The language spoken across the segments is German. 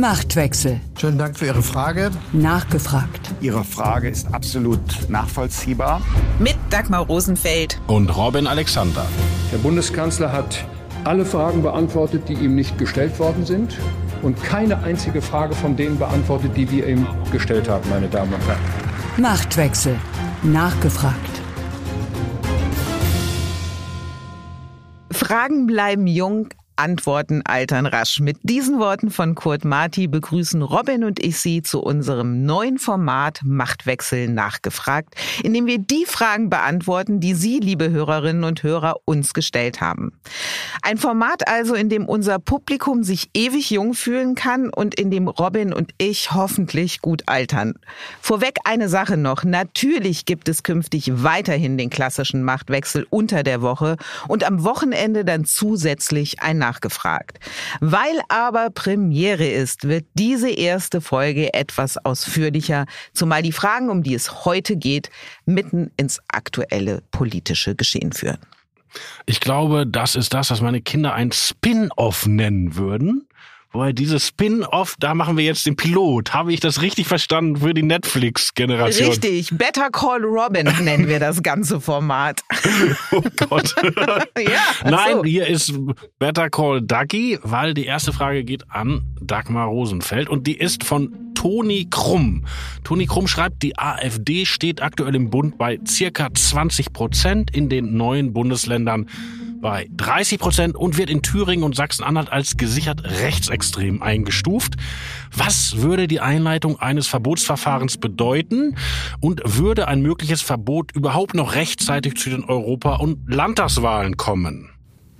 Machtwechsel. Schönen Dank für Ihre Frage. Nachgefragt. Ihre Frage ist absolut nachvollziehbar. Mit Dagmar Rosenfeld. Und Robin Alexander. Der Bundeskanzler hat alle Fragen beantwortet, die ihm nicht gestellt worden sind. Und keine einzige Frage von denen beantwortet, die wir ihm gestellt haben, meine Damen und Herren. Machtwechsel. Nachgefragt. Fragen bleiben jung, Antworten altern rasch. Mit diesen Worten von Kurt Marti begrüßen Robin und ich Sie zu unserem neuen Format Machtwechsel nachgefragt, in dem wir die Fragen beantworten, die Sie, liebe Hörerinnen und Hörer, uns gestellt haben. Ein Format also, in dem unser Publikum sich ewig jung fühlen kann und in dem Robin und ich hoffentlich gut altern. Vorweg eine Sache noch. Natürlich gibt es künftig weiterhin den klassischen Machtwechsel unter der Woche und am Wochenende dann zusätzlich ein nachgefragt. Weil aber Premiere ist, wird diese erste Folge etwas ausführlicher, zumal die Fragen, um die es heute geht, mitten ins aktuelle politische Geschehen führen. Ich glaube, das ist das, was meine Kinder ein Spin-off nennen würden. Wobei dieses Spin-off, da machen wir jetzt den Pilot. Habe ich das richtig verstanden für die Netflix-Generation? Richtig. Better Call Robin nennen wir das ganze Format. oh Gott. ja, Nein, so. hier ist Better Call Ducky, weil die erste Frage geht an Dagmar Rosenfeld und die ist von Toni Krumm. Toni Krumm schreibt, die AfD steht aktuell im Bund bei circa 20 Prozent in den neuen Bundesländern bei 30 Prozent und wird in Thüringen und Sachsen-Anhalt als gesichert rechtsextrem eingestuft. Was würde die Einleitung eines Verbotsverfahrens bedeuten und würde ein mögliches Verbot überhaupt noch rechtzeitig zu den Europa- und Landtagswahlen kommen?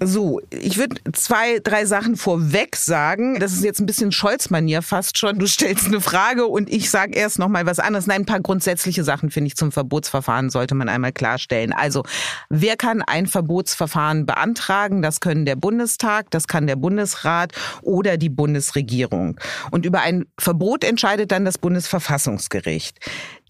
So, ich würde zwei, drei Sachen vorweg sagen. Das ist jetzt ein bisschen Scholz-Manier fast schon. Du stellst eine Frage und ich sage erst noch mal was anderes. Nein, ein paar grundsätzliche Sachen finde ich zum Verbotsverfahren sollte man einmal klarstellen. Also, wer kann ein Verbotsverfahren beantragen? Das können der Bundestag, das kann der Bundesrat oder die Bundesregierung. Und über ein Verbot entscheidet dann das Bundesverfassungsgericht.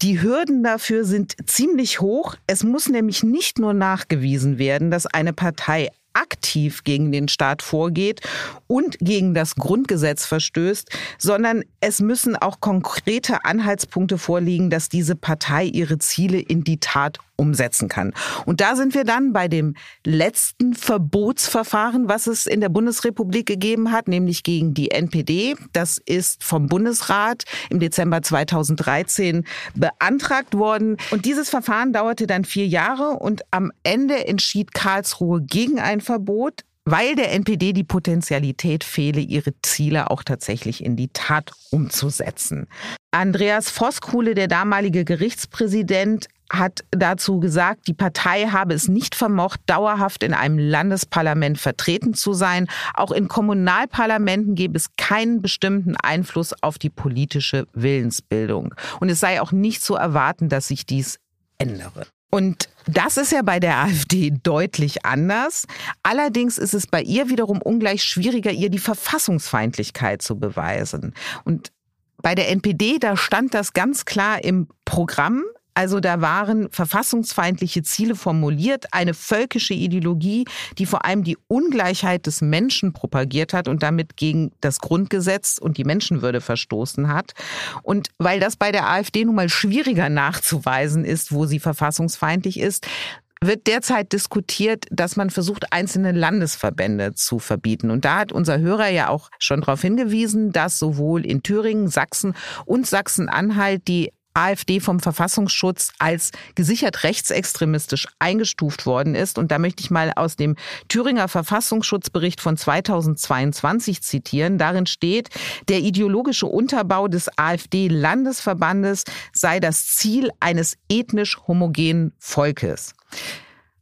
Die Hürden dafür sind ziemlich hoch. Es muss nämlich nicht nur nachgewiesen werden, dass eine Partei aktiv gegen den Staat vorgeht und gegen das Grundgesetz verstößt, sondern es müssen auch konkrete Anhaltspunkte vorliegen, dass diese Partei ihre Ziele in die Tat umsetzen kann. Und da sind wir dann bei dem letzten Verbotsverfahren, was es in der Bundesrepublik gegeben hat, nämlich gegen die NPD. Das ist vom Bundesrat im Dezember 2013 beantragt worden. Und dieses Verfahren dauerte dann vier Jahre und am Ende entschied Karlsruhe gegen ein Verbot weil der NPD die Potentialität fehle, ihre Ziele auch tatsächlich in die Tat umzusetzen. Andreas Voskuhle, der damalige Gerichtspräsident, hat dazu gesagt, die Partei habe es nicht vermocht, dauerhaft in einem Landesparlament vertreten zu sein. Auch in Kommunalparlamenten gebe es keinen bestimmten Einfluss auf die politische Willensbildung. Und es sei auch nicht zu erwarten, dass sich dies ändere. Und das ist ja bei der AfD deutlich anders. Allerdings ist es bei ihr wiederum ungleich schwieriger, ihr die Verfassungsfeindlichkeit zu beweisen. Und bei der NPD, da stand das ganz klar im Programm. Also da waren verfassungsfeindliche Ziele formuliert, eine völkische Ideologie, die vor allem die Ungleichheit des Menschen propagiert hat und damit gegen das Grundgesetz und die Menschenwürde verstoßen hat. Und weil das bei der AfD nun mal schwieriger nachzuweisen ist, wo sie verfassungsfeindlich ist, wird derzeit diskutiert, dass man versucht, einzelne Landesverbände zu verbieten. Und da hat unser Hörer ja auch schon darauf hingewiesen, dass sowohl in Thüringen, Sachsen und Sachsen-Anhalt die AfD vom Verfassungsschutz als gesichert rechtsextremistisch eingestuft worden ist. Und da möchte ich mal aus dem Thüringer Verfassungsschutzbericht von 2022 zitieren. Darin steht, der ideologische Unterbau des AfD-Landesverbandes sei das Ziel eines ethnisch homogenen Volkes.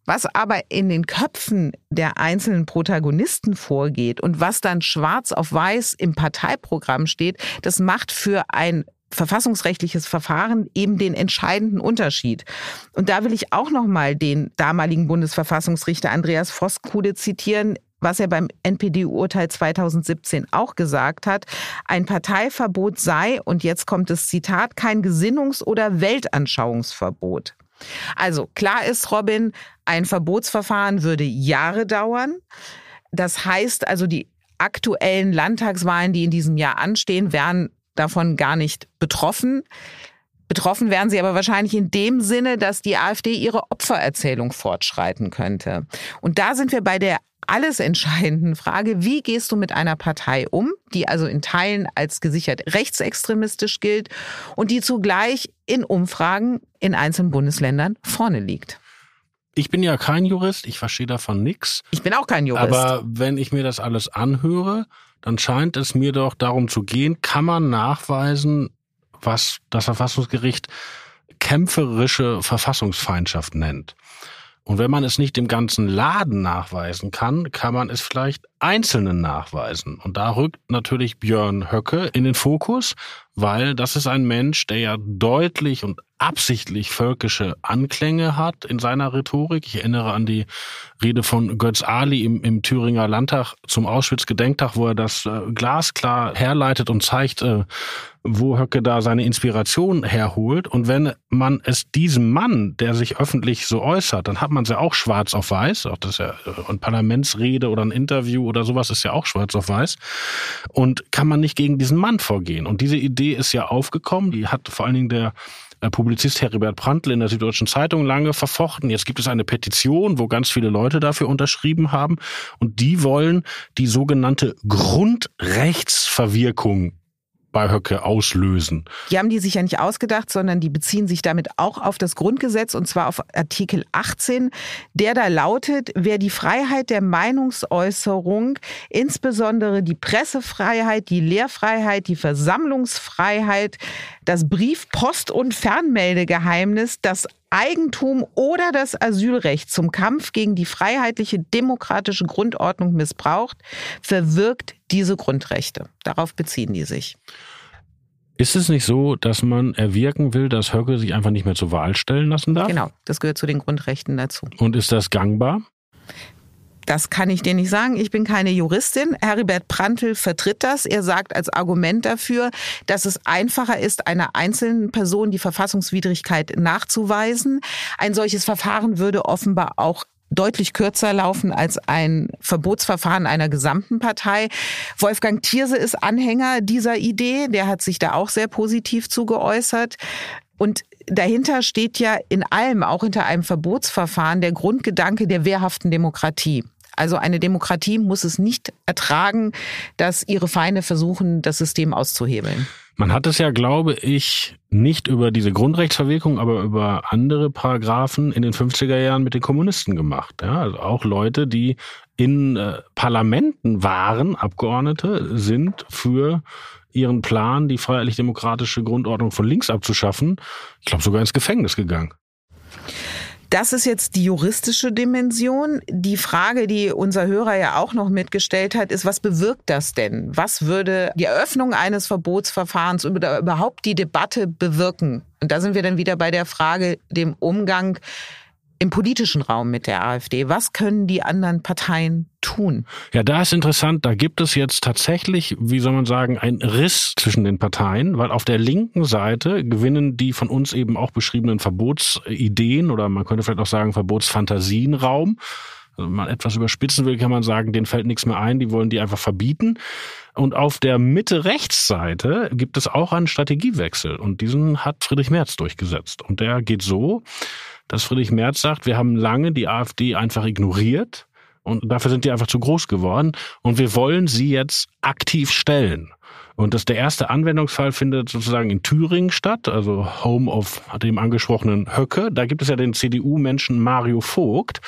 Was aber in den Köpfen der einzelnen Protagonisten vorgeht und was dann schwarz auf weiß im Parteiprogramm steht, das macht für ein verfassungsrechtliches Verfahren eben den entscheidenden Unterschied. Und da will ich auch noch mal den damaligen Bundesverfassungsrichter Andreas Voskuhle zitieren, was er beim NPD-Urteil 2017 auch gesagt hat, ein Parteiverbot sei, und jetzt kommt das Zitat, kein Gesinnungs- oder Weltanschauungsverbot. Also klar ist, Robin, ein Verbotsverfahren würde Jahre dauern. Das heißt also, die aktuellen Landtagswahlen, die in diesem Jahr anstehen, wären davon gar nicht betroffen. Betroffen wären sie aber wahrscheinlich in dem Sinne, dass die AfD ihre Opfererzählung fortschreiten könnte. Und da sind wir bei der alles entscheidenden Frage, wie gehst du mit einer Partei um, die also in Teilen als gesichert rechtsextremistisch gilt und die zugleich in Umfragen in einzelnen Bundesländern vorne liegt. Ich bin ja kein Jurist, ich verstehe davon nichts. Ich bin auch kein Jurist. Aber wenn ich mir das alles anhöre, dann scheint es mir doch darum zu gehen, kann man nachweisen, was das Verfassungsgericht kämpferische Verfassungsfeindschaft nennt. Und wenn man es nicht dem ganzen Laden nachweisen kann, kann man es vielleicht Einzelnen nachweisen. Und da rückt natürlich Björn Höcke in den Fokus, weil das ist ein Mensch, der ja deutlich und absichtlich völkische Anklänge hat in seiner Rhetorik. Ich erinnere an die Rede von Götz Ali im, im Thüringer Landtag zum Auschwitz-Gedenktag, wo er das äh, glasklar herleitet und zeigt, äh, wo Höcke da seine Inspiration herholt. Und wenn man es diesem Mann, der sich öffentlich so äußert, dann hat man es ja auch schwarz auf weiß. Auch das ist ja äh, eine Parlamentsrede oder ein Interview oder sowas ist ja auch schwarz auf weiß. Und kann man nicht gegen diesen Mann vorgehen. Und diese Idee ist ja aufgekommen. Die hat vor allen Dingen der äh, Publizist Heribert Prantl in der Süddeutschen Zeitung lange verfochten. Jetzt gibt es eine Petition, wo ganz viele Leute dafür unterschrieben haben. Und die wollen die sogenannte Grundrechtsverwirkung bei Höcke auslösen. Die haben die sich ja nicht ausgedacht, sondern die beziehen sich damit auch auf das Grundgesetz und zwar auf Artikel 18, der da lautet, wer die Freiheit der Meinungsäußerung, insbesondere die Pressefreiheit, die Lehrfreiheit, die Versammlungsfreiheit, das Brief-, Post- und Fernmeldegeheimnis, das Eigentum oder das Asylrecht zum Kampf gegen die freiheitliche demokratische Grundordnung missbraucht, verwirkt diese Grundrechte. Darauf beziehen die sich. Ist es nicht so, dass man erwirken will, dass Höcke sich einfach nicht mehr zur Wahl stellen lassen darf? Genau, das gehört zu den Grundrechten dazu. Und ist das gangbar? Das kann ich dir nicht sagen. Ich bin keine Juristin. Heribert Prantl vertritt das. Er sagt als Argument dafür, dass es einfacher ist, einer einzelnen Person die Verfassungswidrigkeit nachzuweisen. Ein solches Verfahren würde offenbar auch deutlich kürzer laufen als ein Verbotsverfahren einer gesamten Partei. Wolfgang Thierse ist Anhänger dieser Idee. Der hat sich da auch sehr positiv zu geäußert. Und dahinter steht ja in allem, auch hinter einem Verbotsverfahren, der Grundgedanke der wehrhaften Demokratie. Also eine Demokratie muss es nicht ertragen, dass ihre Feinde versuchen, das System auszuhebeln. Man hat es ja, glaube ich, nicht über diese Grundrechtsverwirkung, aber über andere Paragraphen in den 50er Jahren mit den Kommunisten gemacht. Ja, also auch Leute, die in äh, Parlamenten waren, Abgeordnete, sind für ihren Plan, die freiheitlich-demokratische Grundordnung von links abzuschaffen, ich glaube sogar ins Gefängnis gegangen. Das ist jetzt die juristische Dimension. Die Frage, die unser Hörer ja auch noch mitgestellt hat, ist, was bewirkt das denn? Was würde die Eröffnung eines Verbotsverfahrens oder überhaupt die Debatte bewirken? Und da sind wir dann wieder bei der Frage, dem Umgang im politischen Raum mit der AfD. Was können die anderen Parteien tun? Ja, da ist interessant, da gibt es jetzt tatsächlich, wie soll man sagen, ein Riss zwischen den Parteien, weil auf der linken Seite gewinnen die von uns eben auch beschriebenen Verbotsideen oder man könnte vielleicht auch sagen Verbotsfantasien Raum. Also wenn man etwas überspitzen will, kann man sagen, denen fällt nichts mehr ein, die wollen die einfach verbieten. Und auf der Mitte-Rechts-Seite gibt es auch einen Strategiewechsel und diesen hat Friedrich Merz durchgesetzt. Und der geht so, dass Friedrich Merz sagt, wir haben lange die AfD einfach ignoriert und dafür sind die einfach zu groß geworden und wir wollen sie jetzt aktiv stellen. Und das der erste Anwendungsfall findet sozusagen in Thüringen statt, also Home of dem angesprochenen Höcke. Da gibt es ja den CDU-Menschen Mario Vogt,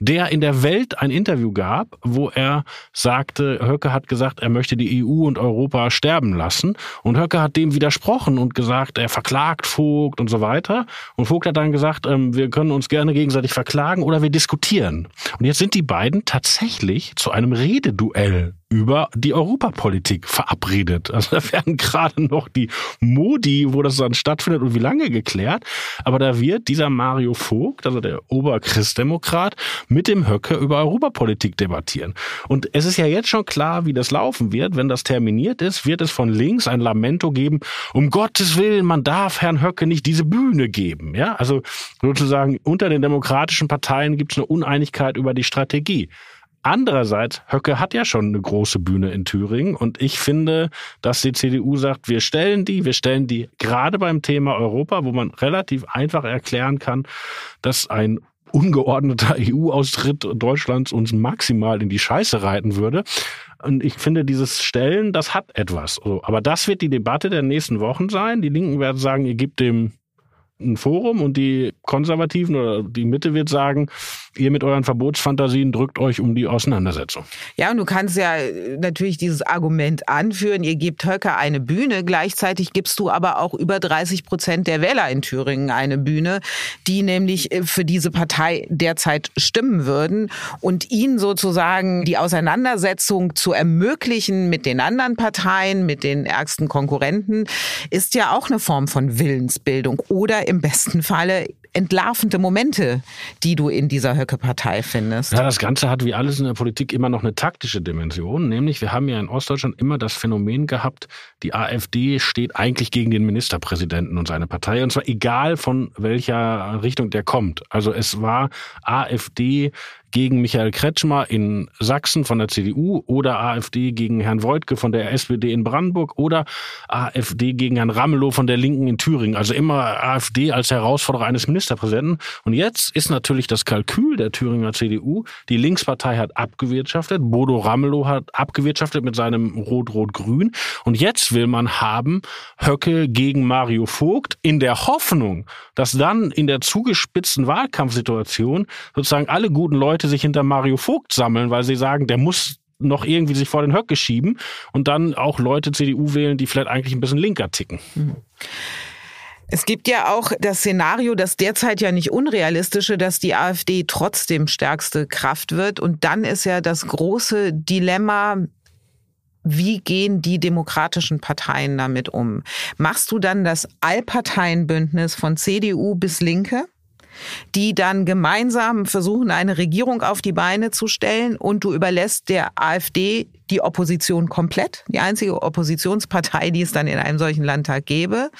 der in der Welt ein Interview gab, wo er sagte, Höcke hat gesagt, er möchte die EU und Europa sterben lassen. Und Höcke hat dem widersprochen und gesagt, er verklagt Vogt und so weiter. Und Vogt hat dann gesagt, ähm, wir können uns gerne gegenseitig verklagen oder wir diskutieren. Und jetzt sind die beiden tatsächlich zu einem Rededuell über die Europapolitik verabredet. Also da werden gerade noch die Modi, wo das dann stattfindet und wie lange geklärt. Aber da wird dieser Mario Vogt, also der Oberchristdemokrat, mit dem Höcke über Europapolitik debattieren. Und es ist ja jetzt schon klar, wie das laufen wird. Wenn das terminiert ist, wird es von links ein Lamento geben. Um Gottes Willen, man darf Herrn Höcke nicht diese Bühne geben. Ja, also sozusagen unter den demokratischen Parteien gibt es eine Uneinigkeit über die Strategie. Andererseits, Höcke hat ja schon eine große Bühne in Thüringen und ich finde, dass die CDU sagt, wir stellen die, wir stellen die gerade beim Thema Europa, wo man relativ einfach erklären kann, dass ein ungeordneter EU-Austritt Deutschlands uns maximal in die Scheiße reiten würde. Und ich finde, dieses Stellen, das hat etwas. Aber das wird die Debatte der nächsten Wochen sein. Die Linken werden sagen, ihr gebt dem ein Forum und die Konservativen oder die Mitte wird sagen, ihr mit euren Verbotsfantasien drückt euch um die Auseinandersetzung. Ja, und du kannst ja natürlich dieses Argument anführen, ihr gebt Höcke eine Bühne, gleichzeitig gibst du aber auch über 30 Prozent der Wähler in Thüringen eine Bühne, die nämlich äh, für diese Partei derzeit stimmen würden und ihnen sozusagen die Auseinandersetzung zu ermöglichen mit den anderen Parteien, mit den ärgsten Konkurrenten, ist ja auch eine Form von Willensbildung oder im besten Falle entlarvende Momente, die du in dieser Höcke-Partei findest. Ja, das Ganze hat wie alles in der Politik immer noch eine taktische Dimension. Nämlich, wir haben ja in Ostdeutschland immer das Phänomen gehabt, die AfD steht eigentlich gegen den Ministerpräsidenten und seine Partei. Und zwar egal von welcher Richtung der kommt. Also es war AfD gegen Michael Kretschmer in Sachsen von der CDU oder AfD gegen Herrn Woidke von der SPD in Brandenburg oder AfD gegen Herrn Ramelow von der Linken in Thüringen. Also immer AfD als Herausforderer eines Ministerpräsidenten. Und jetzt ist natürlich das Kalkül der Thüringer CDU, die Linkspartei hat abgewirtschaftet, Bodo Ramelow hat abgewirtschaftet mit seinem Rot-Rot-Grün. Und jetzt will man haben Höcke gegen Mario Vogt in der Hoffnung, dass dann in der zugespitzten Wahlkampfsituation sozusagen alle guten Leute Leute sich hinter Mario Vogt sammeln, weil sie sagen, der muss noch irgendwie sich vor den Höcke schieben und dann auch Leute CDU wählen, die vielleicht eigentlich ein bisschen linker ticken. Mhm. Es gibt ja auch das Szenario, das derzeit ja nicht unrealistische, dass die AfD trotzdem stärkste Kraft wird. Und dann ist ja das große Dilemma, wie gehen die demokratischen Parteien damit um? Machst du dann das Allparteienbündnis von CDU bis Linke? Die dann gemeinsam versuchen, eine Regierung auf die Beine zu stellen. Und du überlässt der AfD die Opposition komplett, die einzige Oppositionspartei, die es dann in einem solchen Landtag gäbe.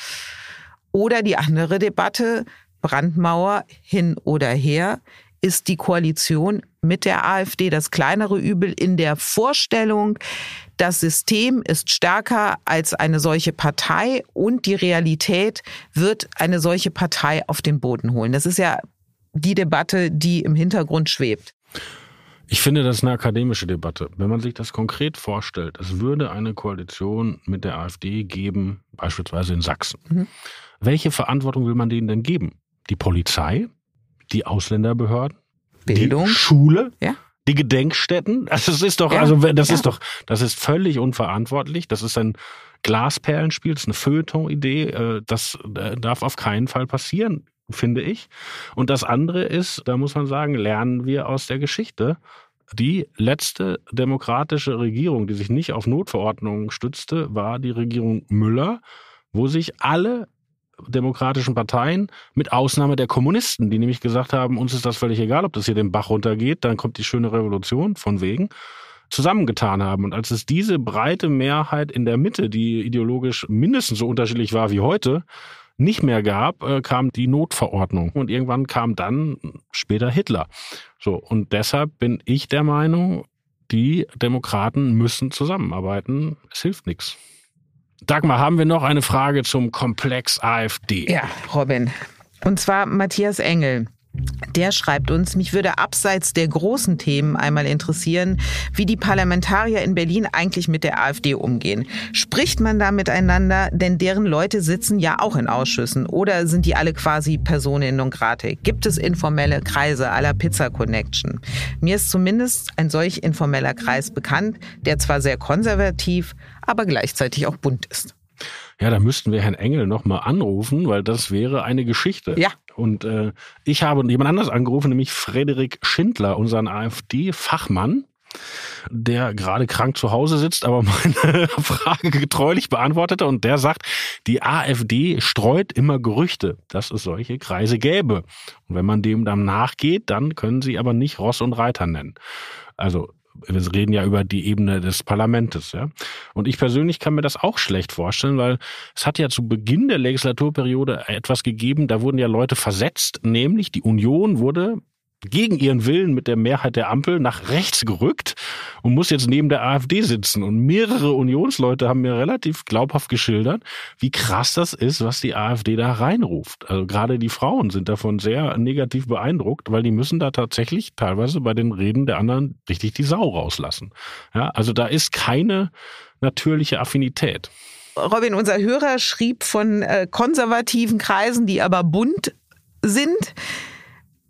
Oder die andere Debatte, Brandmauer hin oder her, ist die Koalition mit der AfD. Das kleinere Übel in der Vorstellung, das System ist stärker als eine solche Partei und die Realität wird eine solche Partei auf den Boden holen. Das ist ja die Debatte, die im Hintergrund schwebt. Ich finde, das ist eine akademische Debatte. Wenn man sich das konkret vorstellt, es würde eine Koalition mit der AfD geben, beispielsweise in Sachsen. Mhm. Welche Verantwortung will man denen denn geben? Die Polizei? Die Ausländerbehörden? Bildung? Die Schule? Ja die Gedenkstätten. Also das ist doch, ja, also das ja. ist doch, das ist völlig unverantwortlich. Das ist ein Glasperlenspiel, das ist eine Feuilleton-Idee. Äh, das äh, darf auf keinen Fall passieren, finde ich. Und das andere ist, da muss man sagen, lernen wir aus der Geschichte. Die letzte demokratische Regierung, die sich nicht auf Notverordnungen stützte, war die Regierung Müller, wo sich alle demokratischen Parteien, mit Ausnahme der Kommunisten, die nämlich gesagt haben, uns ist das völlig egal, ob das hier den Bach runtergeht, dann kommt die schöne Revolution von wegen, zusammengetan haben. Und als es diese breite Mehrheit in der Mitte, die ideologisch mindestens so unterschiedlich war wie heute, nicht mehr gab, äh, kam die Notverordnung. Und irgendwann kam dann später Hitler. So. Und deshalb bin ich der Meinung, die Demokraten müssen zusammenarbeiten. Es hilft nichts. Dagmar, haben wir noch eine Frage zum Komplex AfD? Ja, Robin. Und zwar Matthias Engel. Der schreibt uns, mich würde abseits der großen Themen einmal interessieren, wie die Parlamentarier in Berlin eigentlich mit der AfD umgehen. Spricht man da miteinander, denn deren Leute sitzen ja auch in Ausschüssen oder sind die alle quasi Personen non grate? Gibt es informelle Kreise aller Pizza Connection? Mir ist zumindest ein solch informeller Kreis bekannt, der zwar sehr konservativ, aber gleichzeitig auch bunt ist. Ja, da müssten wir Herrn Engel nochmal anrufen, weil das wäre eine Geschichte. Ja. Und äh, ich habe jemand anders angerufen, nämlich Frederik Schindler, unseren AfD-Fachmann der gerade krank zu Hause sitzt, aber meine Frage getreulich beantwortete und der sagt, die AfD streut immer Gerüchte, dass es solche Kreise gäbe. Und wenn man dem dann nachgeht, dann können sie aber nicht Ross und Reiter nennen. Also wir reden ja über die Ebene des Parlamentes, ja. Und ich persönlich kann mir das auch schlecht vorstellen, weil es hat ja zu Beginn der Legislaturperiode etwas gegeben, da wurden ja Leute versetzt, nämlich die Union wurde gegen ihren Willen mit der Mehrheit der Ampel nach rechts gerückt und muss jetzt neben der AfD sitzen. Und mehrere Unionsleute haben mir relativ glaubhaft geschildert, wie krass das ist, was die AfD da reinruft. Also gerade die Frauen sind davon sehr negativ beeindruckt, weil die müssen da tatsächlich teilweise bei den Reden der anderen richtig die Sau rauslassen. Ja, also da ist keine natürliche Affinität. Robin, unser Hörer schrieb von äh, konservativen Kreisen, die aber bunt sind.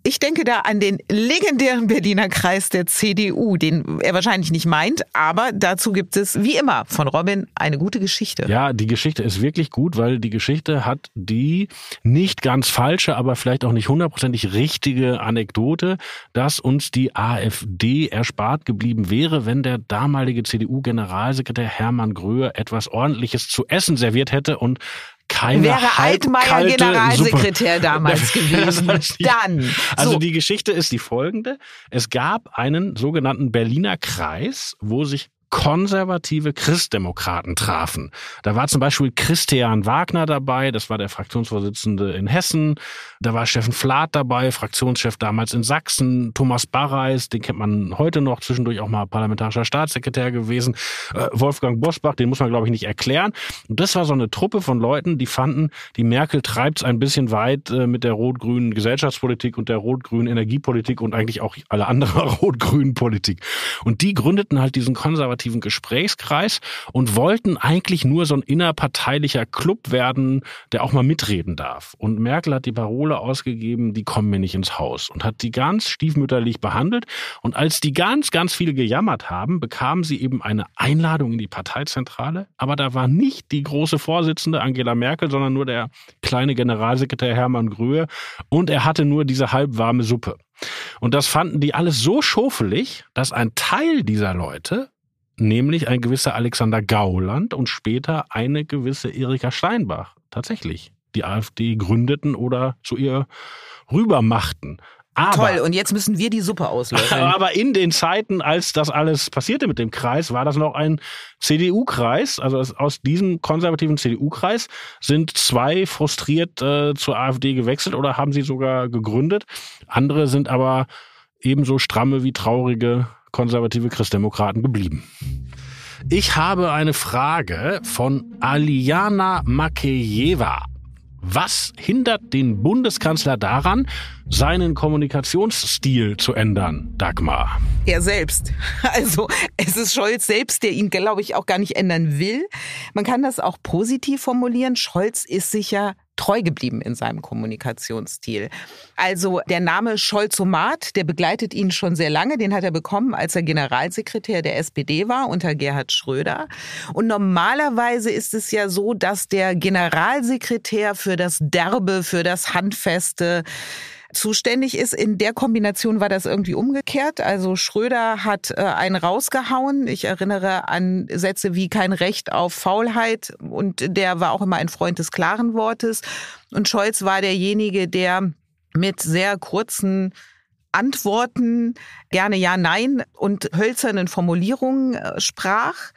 Ich denke da an den legendären Berliner Kreis der CDU, den er wahrscheinlich nicht meint, aber dazu gibt es wie immer von Robin eine gute Geschichte. Ja, die Geschichte ist wirklich gut, weil die Geschichte hat die nicht ganz falsche, aber vielleicht auch nicht hundertprozentig richtige Anekdote, dass uns die AfD erspart geblieben wäre, wenn der damalige CDU-Generalsekretär Hermann Gröhe etwas ordentliches zu essen serviert hätte und keine Wäre Altmaier Generalsekretär Suppe. damals gewesen. Dann. Also die Geschichte ist die folgende. Es gab einen sogenannten Berliner Kreis, wo sich konservative Christdemokraten trafen. Da war zum Beispiel Christian Wagner dabei, das war der Fraktionsvorsitzende in Hessen. Da war Steffen Flath dabei, Fraktionschef damals in Sachsen. Thomas Barreis, den kennt man heute noch, zwischendurch auch mal parlamentarischer Staatssekretär gewesen. Äh, Wolfgang Bosbach, den muss man glaube ich nicht erklären. Und das war so eine Truppe von Leuten, die fanden, die Merkel treibt's ein bisschen weit äh, mit der rot-grünen Gesellschaftspolitik und der rot-grünen Energiepolitik und eigentlich auch alle andere rot-grünen Politik. Und die gründeten halt diesen konservativen konservativen Gesprächskreis und wollten eigentlich nur so ein innerparteilicher Club werden, der auch mal mitreden darf. Und Merkel hat die Parole ausgegeben, die kommen mir nicht ins Haus und hat die ganz stiefmütterlich behandelt. Und als die ganz, ganz viele gejammert haben, bekamen sie eben eine Einladung in die Parteizentrale. Aber da war nicht die große Vorsitzende Angela Merkel, sondern nur der kleine Generalsekretär Hermann Gröhe. Und er hatte nur diese halbwarme Suppe. Und das fanden die alles so schofelig, dass ein Teil dieser Leute nämlich ein gewisser Alexander Gauland und später eine gewisse Erika Steinbach tatsächlich die AfD gründeten oder zu ihr rübermachten. Aber, Toll, und jetzt müssen wir die Suppe auslösen. Aber in den Zeiten, als das alles passierte mit dem Kreis, war das noch ein CDU-Kreis. Also aus diesem konservativen CDU-Kreis sind zwei frustriert äh, zur AfD gewechselt oder haben sie sogar gegründet. Andere sind aber ebenso stramme wie traurige konservative Christdemokraten geblieben. Ich habe eine Frage von Aliana Makejeva. Was hindert den Bundeskanzler daran, seinen Kommunikationsstil zu ändern, Dagmar? Er selbst. Also es ist Scholz selbst, der ihn, glaube ich, auch gar nicht ändern will. Man kann das auch positiv formulieren. Scholz ist sicher treu geblieben in seinem Kommunikationsstil. Also der Name Scholzomat, der begleitet ihn schon sehr lange. Den hat er bekommen, als er Generalsekretär der SPD war unter Gerhard Schröder. Und normalerweise ist es ja so, dass der Generalsekretär für das Derbe, für das Handfeste, zuständig ist. In der Kombination war das irgendwie umgekehrt. Also Schröder hat äh, einen rausgehauen. Ich erinnere an Sätze wie kein Recht auf Faulheit und der war auch immer ein Freund des klaren Wortes. Und Scholz war derjenige, der mit sehr kurzen Antworten, gerne ja, nein und hölzernen Formulierungen äh, sprach.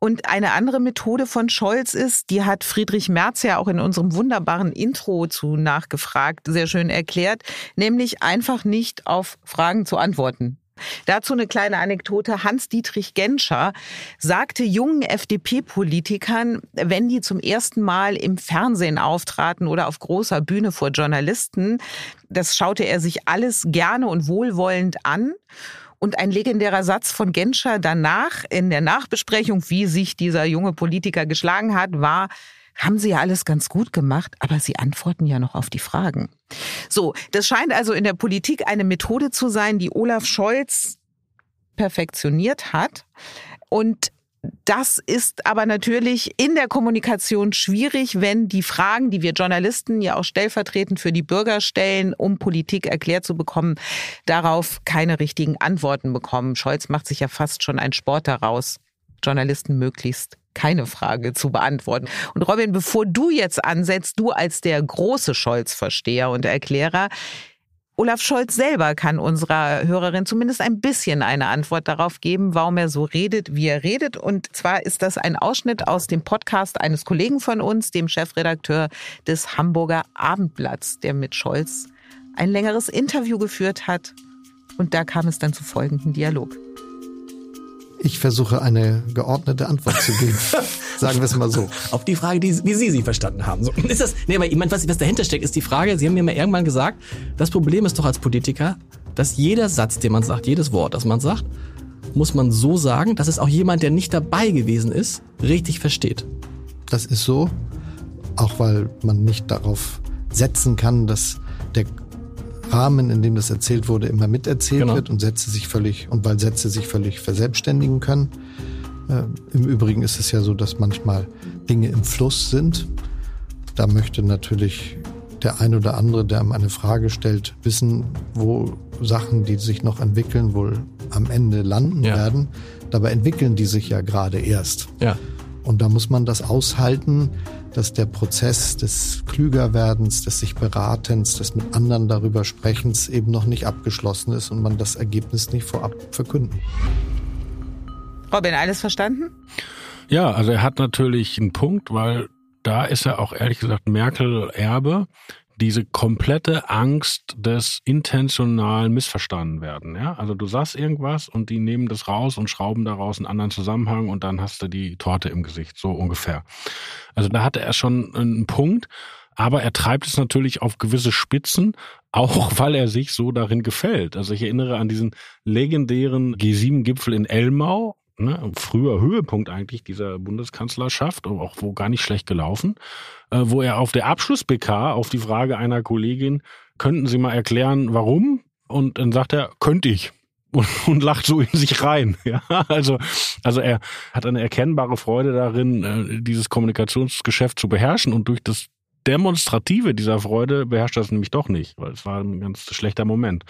Und eine andere Methode von Scholz ist, die hat Friedrich Merz ja auch in unserem wunderbaren Intro zu nachgefragt, sehr schön erklärt, nämlich einfach nicht auf Fragen zu antworten. Dazu eine kleine Anekdote. Hans-Dietrich Genscher sagte jungen FDP-Politikern, wenn die zum ersten Mal im Fernsehen auftraten oder auf großer Bühne vor Journalisten, das schaute er sich alles gerne und wohlwollend an. Und ein legendärer Satz von Genscher danach in der Nachbesprechung, wie sich dieser junge Politiker geschlagen hat, war, haben Sie ja alles ganz gut gemacht, aber Sie antworten ja noch auf die Fragen. So, das scheint also in der Politik eine Methode zu sein, die Olaf Scholz perfektioniert hat. Und das ist aber natürlich in der Kommunikation schwierig, wenn die Fragen, die wir Journalisten ja auch stellvertretend für die Bürger stellen, um Politik erklärt zu bekommen, darauf keine richtigen Antworten bekommen. Scholz macht sich ja fast schon ein Sport daraus, Journalisten möglichst keine Frage zu beantworten. Und Robin, bevor du jetzt ansetzt, du als der große Scholz-Versteher und Erklärer, Olaf Scholz selber kann unserer Hörerin zumindest ein bisschen eine Antwort darauf geben, warum er so redet, wie er redet. Und zwar ist das ein Ausschnitt aus dem Podcast eines Kollegen von uns, dem Chefredakteur des Hamburger Abendblatts, der mit Scholz ein längeres Interview geführt hat. Und da kam es dann zu folgendem Dialog. Ich versuche eine geordnete Antwort zu geben. Sagen wir es mal so. Auf die Frage, die, wie Sie sie verstanden haben. So, ist das, nee, aber ich meine, was, was dahinter steckt, ist die Frage, Sie haben mir mal irgendwann gesagt, das Problem ist doch als Politiker, dass jeder Satz, den man sagt, jedes Wort, das man sagt, muss man so sagen, dass es auch jemand, der nicht dabei gewesen ist, richtig versteht. Das ist so, auch weil man nicht darauf setzen kann, dass der Rahmen, in dem das erzählt wurde, immer miterzählt Genau. wird und Sätze sich völlig und weil Sätze sich völlig verselbstständigen können. Äh, Im Übrigen ist es ja so, dass manchmal Dinge im Fluss sind. Da möchte natürlich der ein oder andere, der einem eine Frage stellt, wissen, wo Sachen, die sich noch entwickeln, wohl am Ende landen Ja. werden. Dabei entwickeln die sich ja gerade erst. Ja. Und da muss man das aushalten, dass der Prozess des Klügerwerdens, des sich Beratens, des mit anderen darüber Sprechens eben noch nicht abgeschlossen ist und man das Ergebnis nicht vorab verkünden. Robin, alles verstanden? Ja, also er hat natürlich einen Punkt, weil da ist er auch ehrlich gesagt Merkel Erbe. Diese komplette Angst des intentionalen Missverstanden werden. Ja? Also du sagst irgendwas und die nehmen das raus und schrauben daraus einen anderen Zusammenhang und dann hast du die Torte im Gesicht, so ungefähr. Also da hatte er schon einen Punkt, aber er treibt es natürlich auf gewisse Spitzen, auch weil er sich so darin gefällt. Also ich erinnere an diesen legendären G7-Gipfel in Elmau, ne, früher Höhepunkt eigentlich dieser Bundeskanzlerschaft, auch wo gar nicht schlecht gelaufen, äh, wo er auf der Abschluss-PK auf die Frage einer Kollegin, könnten Sie mal erklären, warum? Und dann sagt er, könnte ich. Und, und lacht so in sich rein. Ja, also, also er hat eine erkennbare Freude darin, äh, dieses Kommunikationsgeschäft zu beherrschen und durch das Demonstrative dieser Freude beherrscht das nämlich doch nicht, weil es war ein ganz schlechter Moment.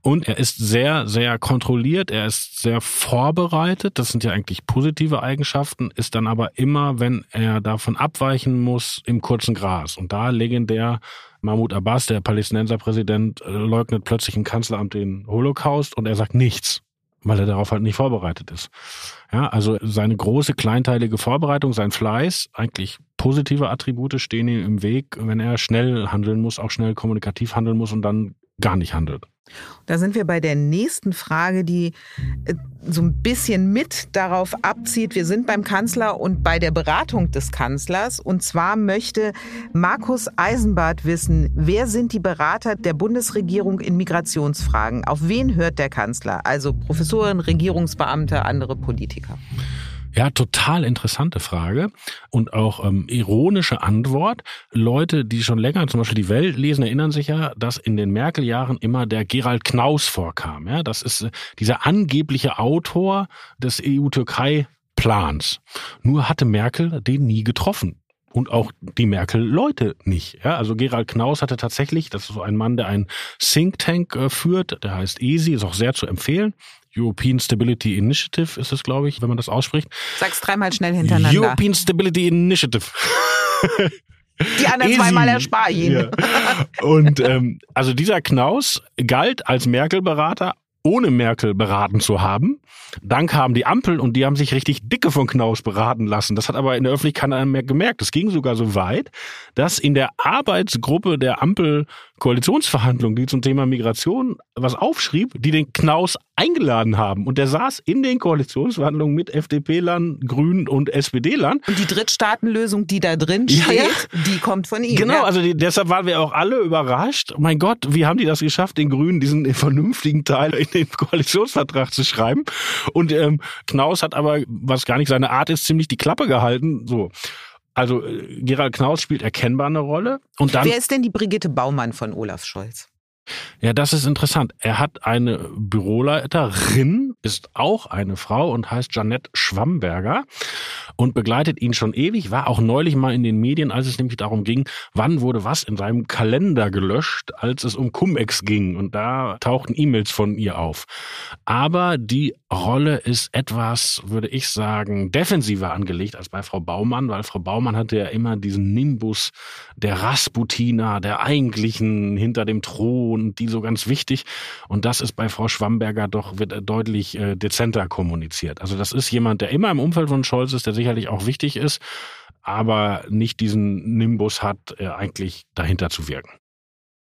Und er ist sehr, sehr kontrolliert, er ist sehr vorbereitet, das sind ja eigentlich positive Eigenschaften, ist dann aber immer, wenn er davon abweichen muss, im kurzen Gras. Und da legendär Mahmoud Abbas, der Palästinenserpräsident, äh, leugnet plötzlich im Kanzleramt den Holocaust und er sagt nichts, weil er darauf halt nicht vorbereitet ist. Ja, also seine große kleinteilige Vorbereitung, sein Fleiß, eigentlich positive Attribute stehen ihm im Weg, wenn er schnell handeln muss, auch schnell kommunikativ handeln muss und dann gar nicht handelt. Da sind wir bei der nächsten Frage, die äh, so ein bisschen mit darauf abzieht. Wir sind beim Kanzler und bei der Beratung des Kanzlers. Und zwar möchte Markus Eisenbart wissen, wer sind die Berater der Bundesregierung in Migrationsfragen? Auf wen hört der Kanzler? Also Professoren, Regierungsbeamte, andere Politiker. Ja, total interessante Frage und auch ähm, ironische Antwort. Leute, die schon länger zum Beispiel die Welt lesen, erinnern sich ja, dass in den Merkel-Jahren immer der Gerald Knaus vorkam. Ja, das ist äh, dieser angebliche Autor des EU-Türkei-Plans. Nur hatte Merkel den nie getroffen. Und auch die Merkel-Leute nicht. Ja, also Gerald Knaus hatte tatsächlich, das ist so ein Mann, der einen Think Tank äh, führt, der heißt ESI, ist auch sehr zu empfehlen. European Stability Initiative ist es, glaube ich, wenn man das ausspricht. Sag's dreimal schnell hintereinander. European Stability Initiative. Die anderen Easy. zweimal erspar ihn. Ja. Und ähm, also dieser Knaus galt als Merkel-Berater, ohne Merkel beraten zu haben. Dann kam die Ampel und die haben sich richtig dicke von Knaus beraten lassen. Das hat aber in der Öffentlichkeit keiner mehr gemerkt. Es ging sogar so weit, dass in der Arbeitsgruppe der Ampel-Koalitionsverhandlungen, die zum Thema Migration was aufschrieb, die den Knaus eingeladen haben. Und der saß in den Koalitionsverhandlungen mit FDP-Lern, Grünen und SPD-Lern. Und die Drittstaatenlösung, die da drin steht, ja. die kommt von ihm. Genau, ja. also die, deshalb waren wir auch alle überrascht. Mein Gott, wie haben die das geschafft, den Grünen diesen vernünftigen Teil in den Koalitionsvertrag zu schreiben? Und ähm, Knaus hat aber, was gar nicht seine Art ist, ziemlich die Klappe gehalten. So. Also äh, Gerald Knaus spielt erkennbar eine Rolle. Und dann, Wer ist denn die Brigitte Baumann von Olaf Scholz? Ja, das ist interessant. Er hat eine Büroleiterin, ist auch eine Frau und heißt Janette Schwamberger und begleitet ihn schon ewig, war auch neulich mal in den Medien, als es nämlich darum ging, wann wurde was in seinem Kalender gelöscht, als es um Cum-Ex ging. Und da tauchten E-Mails von ihr auf. Aber die Rolle ist etwas, würde ich sagen, defensiver angelegt als bei Frau Baumann, weil Frau Baumann hatte ja immer diesen Nimbus der Rasputina, der eigentlichen hinter dem Thron, die so ganz wichtig. Und das ist bei Frau Schwamberger doch wird deutlich äh, dezenter kommuniziert. Also das ist jemand, der immer im Umfeld von Scholz ist, der sicherlich auch wichtig ist, aber nicht diesen Nimbus hat, äh, eigentlich dahinter zu wirken.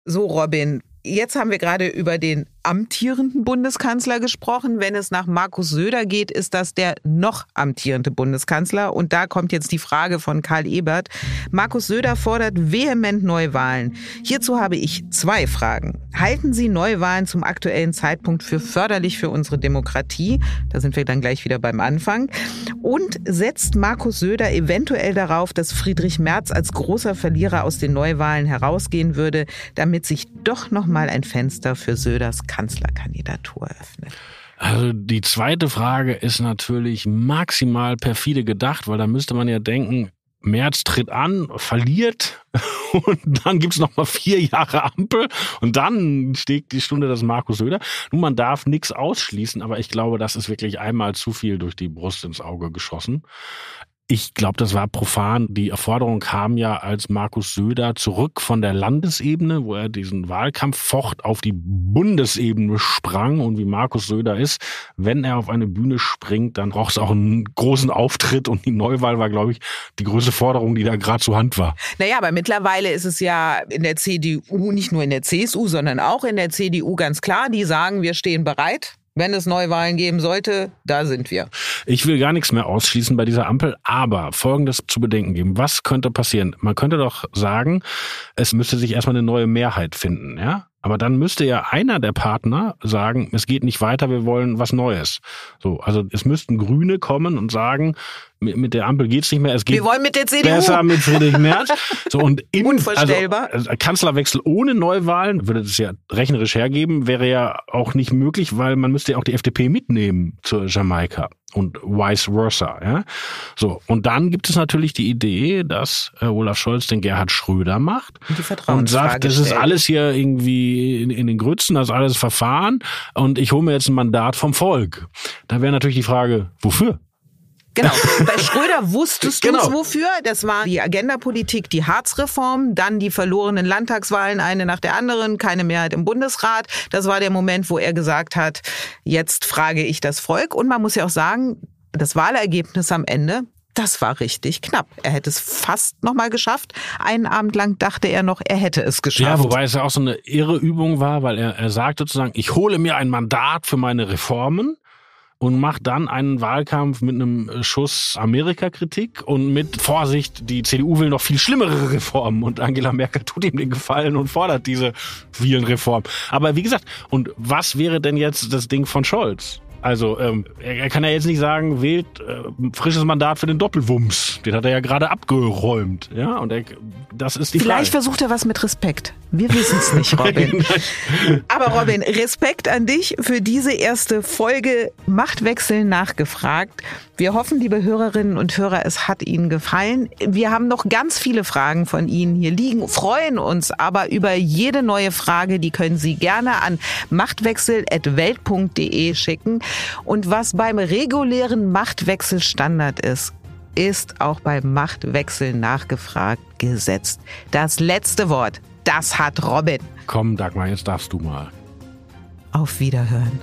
So, Robin, Jetzt haben wir gerade über den amtierenden Bundeskanzler gesprochen. Wenn es nach Markus Söder geht, ist das der noch amtierende Bundeskanzler. Und da kommt jetzt die Frage von Karl Ebert. Markus Söder fordert vehement Neuwahlen. Hierzu habe ich zwei Fragen. Halten Sie Neuwahlen zum aktuellen Zeitpunkt für förderlich für unsere Demokratie? Da sind wir dann gleich wieder beim Anfang. Und setzt Markus Söder eventuell darauf, dass Friedrich Merz als großer Verlierer aus den Neuwahlen herausgehen würde, damit sich doch noch mal ein Fenster für Söders Kanzlerkandidatur öffnet? Also die zweite Frage ist natürlich maximal perfide gedacht, weil da müsste man ja denken, März tritt an, verliert und dann gibt's noch mal vier Jahre Ampel und dann steht die Stunde des Markus Söder. Nun, man darf nichts ausschließen, aber ich glaube, das ist wirklich einmal zu viel durch die Brust ins Auge geschossen. Ich glaube, das war profan. Die Erforderung kam ja, als Markus Söder zurück von der Landesebene, wo er diesen Wahlkampf focht, auf die Bundesebene sprang. Und wie Markus Söder ist, wenn er auf eine Bühne springt, dann braucht es auch einen großen Auftritt. Und die Neuwahl war, glaube ich, die größte Forderung, die da gerade zur Hand war. Naja, aber mittlerweile ist es ja in der CDU, nicht nur in der CSU, sondern auch in der CDU ganz klar, die sagen, wir stehen bereit wenn es Neuwahlen geben sollte, da sind wir. Ich will gar nichts mehr ausschließen bei dieser Ampel, aber Folgendes zu bedenken geben. Was könnte passieren? Man könnte doch sagen, es müsste sich erstmal eine neue Mehrheit finden, ja? Aber dann müsste ja einer der Partner sagen, es geht nicht weiter, wir wollen was Neues. So, also es müssten Grüne kommen und sagen, mit, mit der Ampel geht's nicht mehr, es geht wir wollen mit der CDU. besser mit Friedrich Merz. So und im, Unvorstellbar. Also, also Kanzlerwechsel ohne Neuwahlen würde es ja rechnerisch hergeben, wäre ja auch nicht möglich, weil man müsste ja auch die FDP mitnehmen zur Jamaika und vice versa. Ja? So, und dann gibt es natürlich die Idee, dass äh, Olaf Scholz den Gerhard Schröder macht Und und sagt, das ist alles hier irgendwie in, in den Grützen, das ist alles Verfahren und ich hole mir jetzt ein Mandat vom Volk. Da wäre natürlich die Frage, wofür? Genau. Bei Schröder wusstest du Genau. es wofür. Das war die Agendapolitik, die Harzreform, dann die verlorenen Landtagswahlen, eine nach der anderen, keine Mehrheit im Bundesrat. Das war der Moment, wo er gesagt hat, jetzt frage ich das Volk. Und man muss ja auch sagen, das Wahlergebnis am Ende, das war richtig knapp. Er hätte es fast nochmal geschafft. Einen Abend lang dachte er noch, er hätte es geschafft. Ja, wobei es ja auch so eine irre Übung war, weil er, er sagt sozusagen, ich hole mir ein Mandat für meine Reformen und macht dann einen Wahlkampf mit einem Schuss Amerika-Kritik und mit Vorsicht, die CDU will noch viel schlimmere Reformen und Angela Merkel tut ihm den Gefallen und fordert diese vielen Reformen. Aber wie gesagt, und was wäre denn jetzt das Ding von Scholz? Also ähm, er, er kann ja jetzt nicht sagen, wählt äh, frisches Mandat für den Doppelwumms. Den hat er ja gerade abgeräumt. Ja, und er, das ist die Vielleicht Frage. versucht er was mit Respekt. Wir wissen es nicht, Robin. Aber Robin, Respekt an dich für diese erste Folge Machtwechsel nachgefragt. Wir hoffen, liebe Hörerinnen und Hörer, es hat Ihnen gefallen. Wir haben noch ganz viele Fragen von Ihnen hier liegen, freuen uns aber über jede neue Frage. Die können Sie gerne an machtwechsel.welt.de schicken. Und was beim regulären Machtwechsel Standard ist, ist auch beim Machtwechsel nachgefragt gesetzt. Das letzte Wort, das hat Robin. Komm, Dagmar, jetzt darfst du mal. Auf Wiederhören.